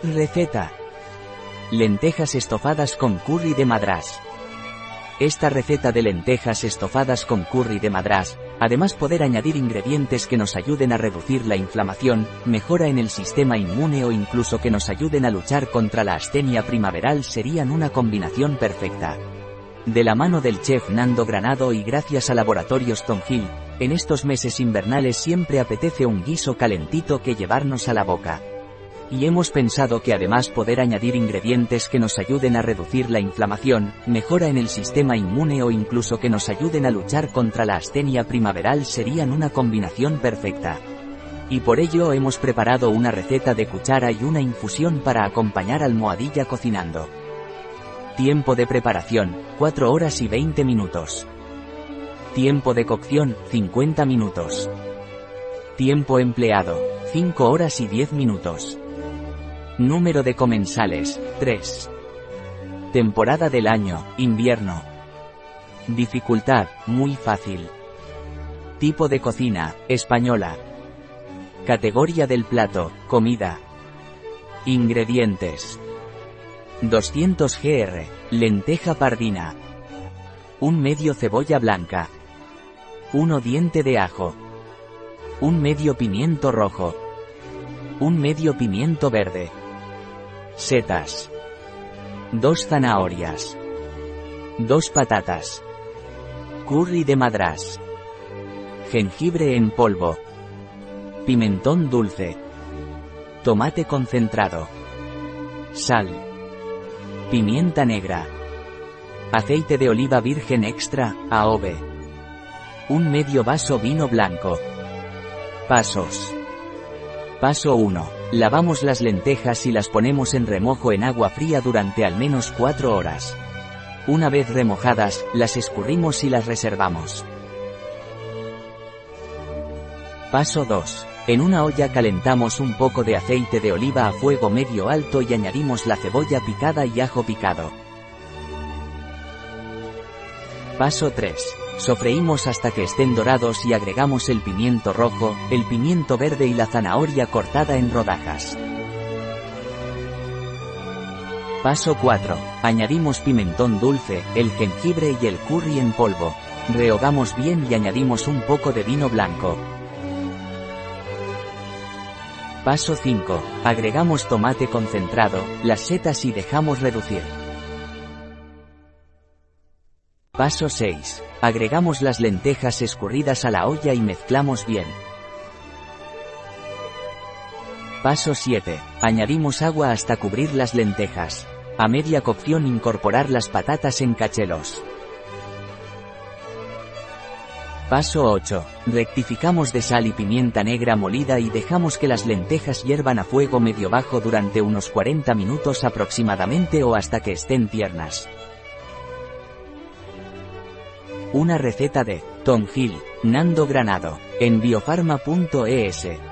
Receta. Lentejas estofadas con curry de madrás. Esta receta de lentejas estofadas con curry de madrás, además poder añadir ingredientes que nos ayuden a reducir la inflamación, mejora en el sistema inmune o incluso que nos ayuden a luchar contra la astenia primaveral serían una combinación perfecta. De la mano del chef Nando Granado y gracias a Laboratorios Tongil, en estos meses invernales siempre apetece un guiso calentito que llevarnos a la boca. Y hemos pensado que además poder añadir ingredientes que nos ayuden a reducir la inflamación, mejora en el sistema inmune o incluso que nos ayuden a luchar contra la astenia primaveral serían una combinación perfecta. Y por ello hemos preparado una receta de cuchara y una infusión para acompañar almohadilla cocinando. Tiempo de preparación, 4 horas y 20 minutos. Tiempo de cocción, 50 minutos. Tiempo empleado, 5 horas y 10 minutos. Número de comensales, 3. Temporada del año, invierno. Dificultad, muy fácil. Tipo de cocina, española. Categoría del plato, comida. Ingredientes. 200 gr, lenteja pardina. Un medio cebolla blanca. 1 diente de ajo. Un medio pimiento rojo. Un medio pimiento verde. Setas. Dos zanahorias. Dos patatas. Curry de madrás. Jengibre en polvo. Pimentón dulce. Tomate concentrado. Sal. Pimienta negra. Aceite de oliva virgen extra, AOVE. Un medio vaso vino blanco. Pasos. Paso 1. Lavamos las lentejas y las ponemos en remojo en agua fría durante al menos 4 horas. Una vez remojadas, las escurrimos y las reservamos. Paso 2. En una olla calentamos un poco de aceite de oliva a fuego medio alto y añadimos la cebolla picada y ajo picado. Paso 3. Sofreímos hasta que estén dorados y agregamos el pimiento rojo, el pimiento verde y la zanahoria cortada en rodajas. Paso 4. Añadimos pimentón dulce, el jengibre y el curry en polvo. Rehogamos bien y añadimos un poco de vino blanco. Paso 5. Agregamos tomate concentrado, las setas y dejamos reducir. Paso 6. Agregamos las lentejas escurridas a la olla y mezclamos bien. Paso 7. Añadimos agua hasta cubrir las lentejas. A media cocción incorporar las patatas en cachelos. Paso 8. Rectificamos de sal y pimienta negra molida y dejamos que las lentejas hiervan a fuego medio bajo durante unos 40 minutos aproximadamente o hasta que estén tiernas. Una receta de Tom Hill, Nando Granado, en biofarma.es.